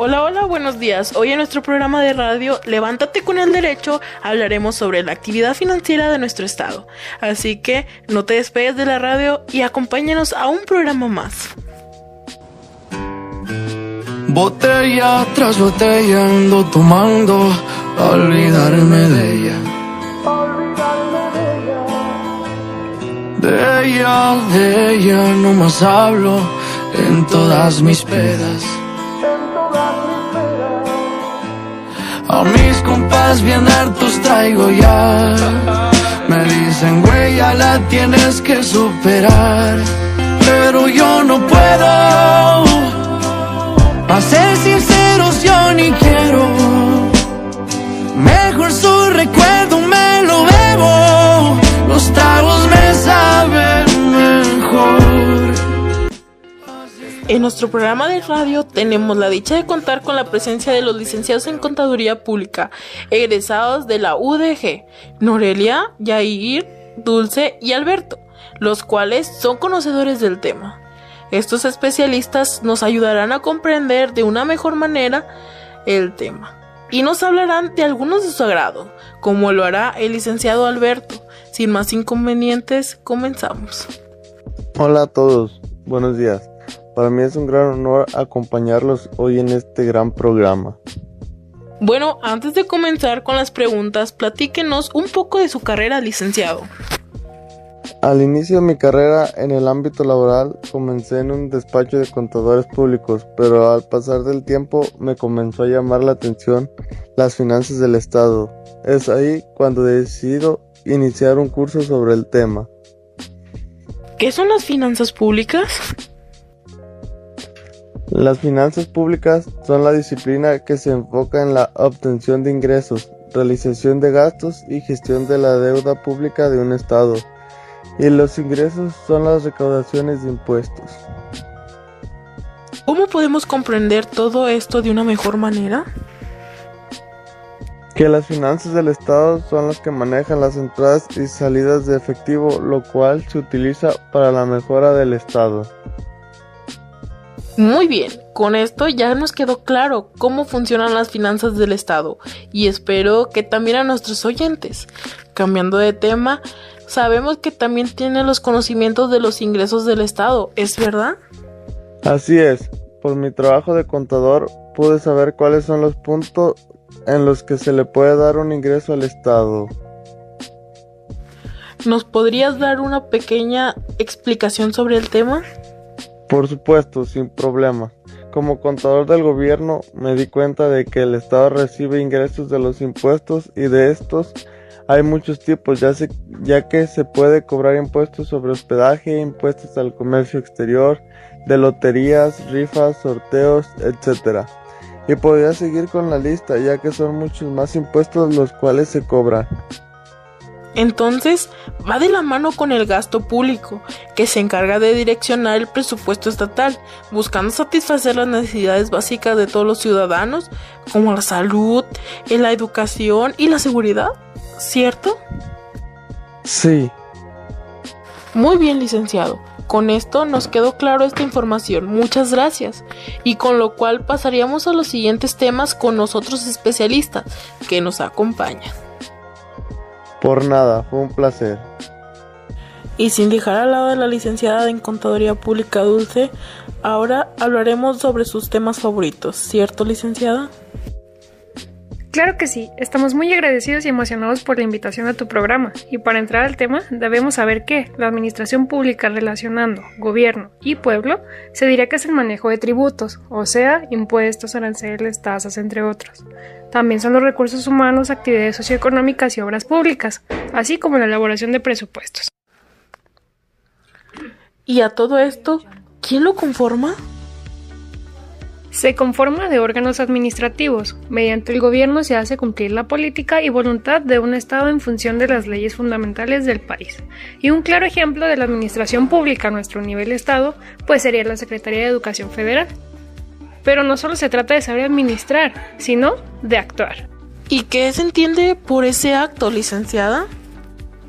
Hola, hola, buenos días. Hoy en nuestro programa de radio Levántate con el Derecho hablaremos sobre la actividad financiera de nuestro Estado. Así que no te despegues de la radio y acompáñanos a un programa más. Botella tras botella ando tomando a olvidarme de ella. De ella, de ella no más hablo en todas mis pedas. A mis compas bien hartos traigo ya. Me dicen, güey, ya la tienes que superar. Pero yo no puedo. A ser sinceros, yo ni quiero. Mejor su recuerdo me lo bebo. Los tragos me saben mejor. En nuestro programa de radio tenemos la dicha de contar con la presencia de los licenciados en Contaduría Pública, egresados de la UDG, Norelia, Yair, Dulce y Alberto, los cuales son conocedores del tema. Estos especialistas nos ayudarán a comprender de una mejor manera el tema y nos hablarán de algunos de su agrado, como lo hará el licenciado Alberto. Sin más inconvenientes, comenzamos. Hola a todos, buenos días. Para mí es un gran honor acompañarlos hoy en este gran programa. Bueno, antes de comenzar con las preguntas, platíquenos un poco de su carrera, licenciado. Al inicio de mi carrera en el ámbito laboral comencé en un despacho de contadores públicos, pero al pasar del tiempo me comenzó a llamar la atención las finanzas del Estado. Es ahí cuando decido iniciar un curso sobre el tema. ¿Qué son las finanzas públicas? Las finanzas públicas son la disciplina que se enfoca en la obtención de ingresos, realización de gastos y gestión de la deuda pública de un Estado. Y los ingresos son las recaudaciones de impuestos. ¿Cómo podemos comprender todo esto de una mejor manera? Que las finanzas del Estado son las que manejan las entradas y salidas de efectivo, lo cual se utiliza para la mejora del Estado. Muy bien, con esto ya nos quedó claro cómo funcionan las finanzas del Estado y espero que también a nuestros oyentes. Cambiando de tema, sabemos que también tiene los conocimientos de los ingresos del Estado, ¿es verdad? Así es, por mi trabajo de contador pude saber cuáles son los puntos en los que se le puede dar un ingreso al Estado. ¿Nos podrías dar una pequeña explicación sobre el tema? Por supuesto, sin problema. Como contador del gobierno me di cuenta de que el Estado recibe ingresos de los impuestos y de estos hay muchos tipos, ya, se, ya que se puede cobrar impuestos sobre hospedaje, impuestos al comercio exterior, de loterías, rifas, sorteos, etc. Y podría seguir con la lista, ya que son muchos más impuestos los cuales se cobran. Entonces, va de la mano con el gasto público, que se encarga de direccionar el presupuesto estatal, buscando satisfacer las necesidades básicas de todos los ciudadanos, como la salud, la educación y la seguridad, ¿cierto? Sí. Muy bien, licenciado. Con esto nos quedó claro esta información. Muchas gracias. Y con lo cual pasaríamos a los siguientes temas con nosotros especialistas que nos acompañan. Por nada, fue un placer. Y sin dejar al lado de la licenciada en Contaduría Pública Dulce, ahora hablaremos sobre sus temas favoritos, ¿cierto, licenciada? Claro que sí, estamos muy agradecidos y emocionados por la invitación a tu programa. Y para entrar al tema, debemos saber que la administración pública relacionando gobierno y pueblo se dirá que es el manejo de tributos, o sea, impuestos, aranceles, tasas, entre otros. También son los recursos humanos, actividades socioeconómicas y obras públicas, así como la elaboración de presupuestos. ¿Y a todo esto, quién lo conforma? Se conforma de órganos administrativos. Mediante el gobierno se hace cumplir la política y voluntad de un Estado en función de las leyes fundamentales del país. Y un claro ejemplo de la administración pública a nuestro nivel Estado, pues sería la Secretaría de Educación Federal. Pero no solo se trata de saber administrar, sino de actuar. ¿Y qué se entiende por ese acto, licenciada?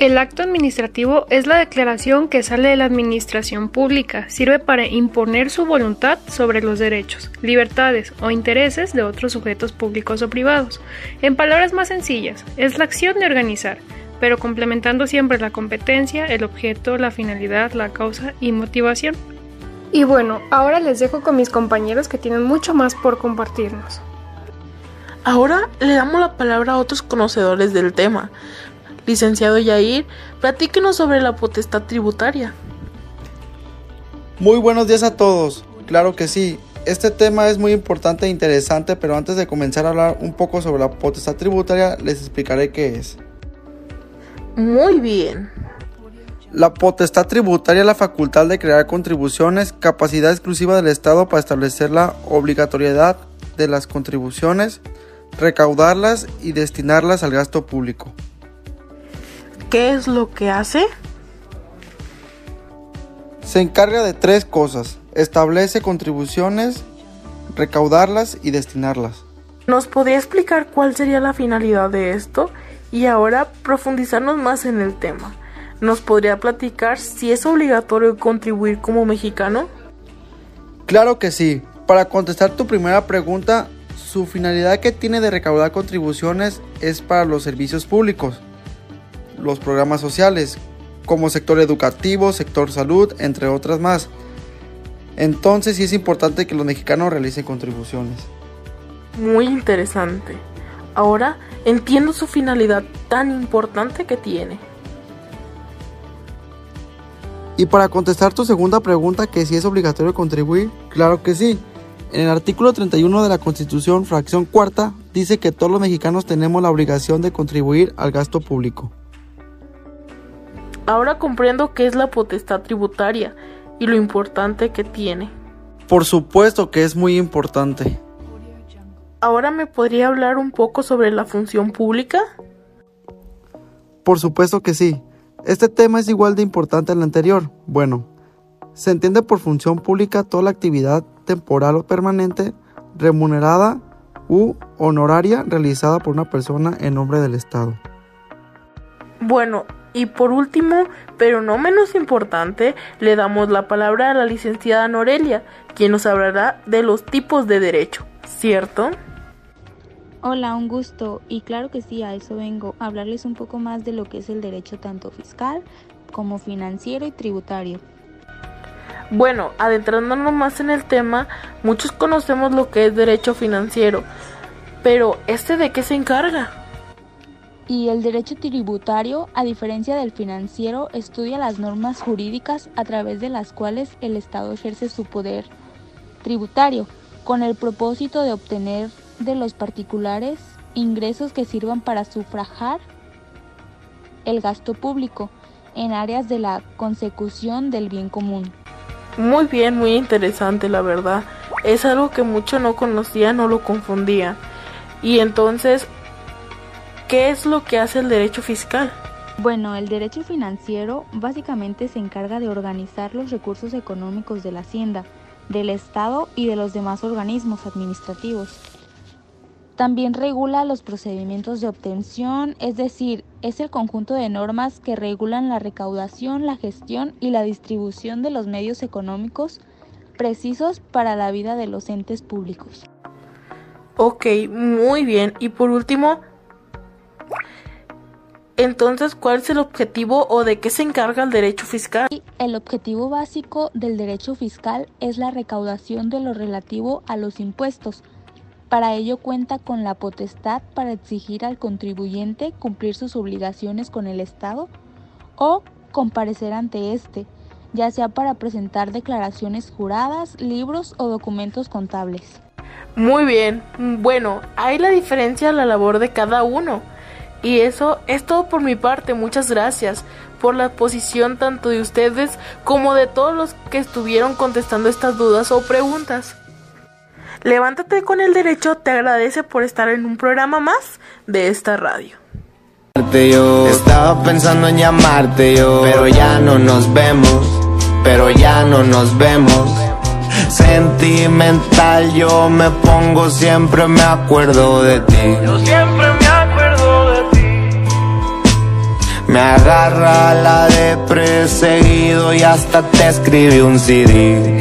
El acto administrativo es la declaración que sale de la administración pública. Sirve para imponer su voluntad sobre los derechos, libertades o intereses de otros sujetos públicos o privados. En palabras más sencillas, es la acción de organizar, pero complementando siempre la competencia, el objeto, la finalidad, la causa y motivación. Y bueno, ahora les dejo con mis compañeros que tienen mucho más por compartirnos. Ahora le damos la palabra a otros conocedores del tema. Licenciado Yair, platíquenos sobre la potestad tributaria. Muy buenos días a todos. Claro que sí. Este tema es muy importante e interesante, pero antes de comenzar a hablar un poco sobre la potestad tributaria, les explicaré qué es. Muy bien. La potestad tributaria es la facultad de crear contribuciones, capacidad exclusiva del Estado para establecer la obligatoriedad de las contribuciones, recaudarlas y destinarlas al gasto público. ¿Qué es lo que hace? Se encarga de tres cosas. Establece contribuciones, recaudarlas y destinarlas. ¿Nos podría explicar cuál sería la finalidad de esto? Y ahora profundizarnos más en el tema. ¿Nos podría platicar si es obligatorio contribuir como mexicano? Claro que sí. Para contestar tu primera pregunta, su finalidad que tiene de recaudar contribuciones es para los servicios públicos los programas sociales, como sector educativo, sector salud, entre otras más. Entonces sí es importante que los mexicanos realicen contribuciones. Muy interesante. Ahora entiendo su finalidad tan importante que tiene. Y para contestar tu segunda pregunta, que si es obligatorio contribuir, claro que sí. En el artículo 31 de la Constitución, fracción cuarta, dice que todos los mexicanos tenemos la obligación de contribuir al gasto público. Ahora comprendo qué es la potestad tributaria y lo importante que tiene. Por supuesto que es muy importante. ¿Ahora me podría hablar un poco sobre la función pública? Por supuesto que sí. Este tema es igual de importante al anterior. Bueno, se entiende por función pública toda la actividad temporal o permanente, remunerada u honoraria realizada por una persona en nombre del Estado. Bueno, y por último, pero no menos importante, le damos la palabra a la licenciada Norelia, quien nos hablará de los tipos de derecho, ¿cierto? Hola, un gusto. Y claro que sí, a eso vengo, a hablarles un poco más de lo que es el derecho tanto fiscal como financiero y tributario. Bueno, adentrándonos más en el tema, muchos conocemos lo que es derecho financiero, pero ¿este de qué se encarga? Y el derecho tributario, a diferencia del financiero, estudia las normas jurídicas a través de las cuales el Estado ejerce su poder tributario, con el propósito de obtener de los particulares ingresos que sirvan para sufragar el gasto público en áreas de la consecución del bien común. Muy bien, muy interesante la verdad. Es algo que mucho no conocía, no lo confundía. Y entonces ¿Qué es lo que hace el derecho fiscal? Bueno, el derecho financiero básicamente se encarga de organizar los recursos económicos de la Hacienda, del Estado y de los demás organismos administrativos. También regula los procedimientos de obtención, es decir, es el conjunto de normas que regulan la recaudación, la gestión y la distribución de los medios económicos precisos para la vida de los entes públicos. Ok, muy bien. Y por último, entonces, ¿cuál es el objetivo o de qué se encarga el derecho fiscal? El objetivo básico del derecho fiscal es la recaudación de lo relativo a los impuestos. Para ello cuenta con la potestad para exigir al contribuyente cumplir sus obligaciones con el Estado o comparecer ante éste, ya sea para presentar declaraciones juradas, libros o documentos contables. Muy bien, bueno, hay la diferencia a la labor de cada uno. Y eso es todo por mi parte. Muchas gracias por la posición tanto de ustedes como de todos los que estuvieron contestando estas dudas o preguntas. Levántate con el derecho te agradece por estar en un programa más de esta radio. Yo estaba pensando en llamarte yo, pero ya no nos vemos, pero ya no nos vemos. Sentimental yo me pongo, siempre me acuerdo de ti. Yo siempre me Me agarra la de perseguido y hasta te escribí un CD.